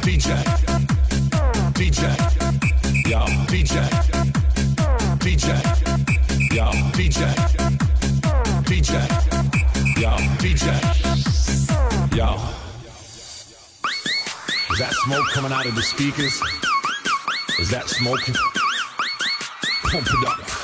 DJ, DJ, yo, DJ, DJ, yo, DJ, DJ, yo, DJ, yo. Is that smoke coming out of the speakers? Is that smoking? Pump it up.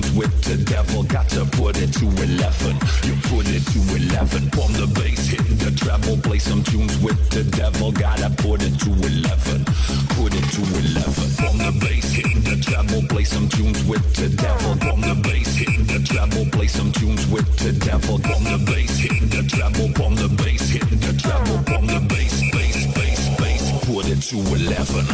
Tunes with the devil. Got to put it to 11. You put it to 11. From the bass hitting the treble, play some tunes with the devil. Gotta put it to 11. Put it to 11. From the bass hitting the treble, play some tunes with the devil. From the bass hitting the treble, play some tunes with the devil. From the bass hitting the treble, from the bass hitting the treble, from the bass, bass, bass, bass. Put it to 11.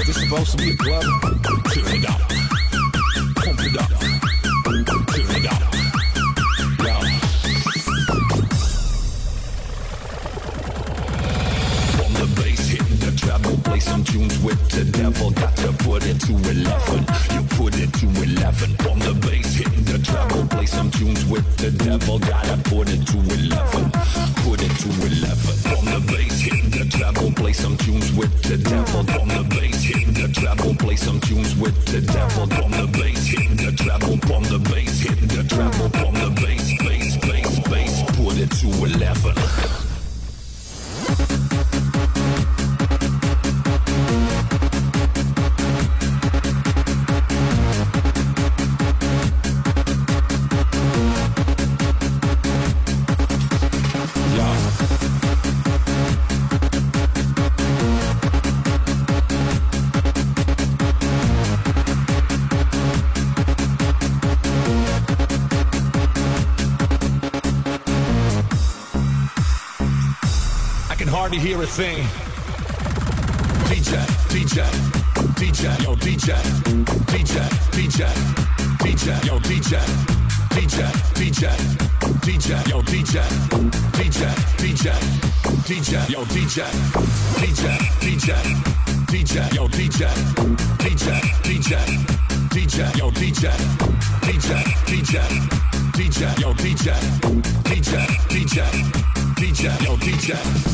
Is this supposed to be a club? Turn it up. Play some tunes with the devil. Got to put it to 11. You put it to 11. From the bass hitting the treble, play some tunes with the devil. Gotta put it to 11. Put it to 11. From the bass hitting the treble, play some tunes with the devil. From the bass hitting the treble, play some tunes with the devil. From the bass hitting the treble, from the bass hitting the treble, from the bass, bass, bass, bass. Put it to 11. already hear a thing. DJ, DJ, DJ, yo, DJ, DJ, DJ, DJ, yo, DJ, DJ, DJ, DJ, yo, DJ, DJ, DJ, DJ, yo, DJ, DJ, DJ, DJ, yo, DJ, DJ, DJ, DJ, yo, DJ, DJ, DJ, DJ, yo, DJ, DJ, DJ, DJ, yo, DJ.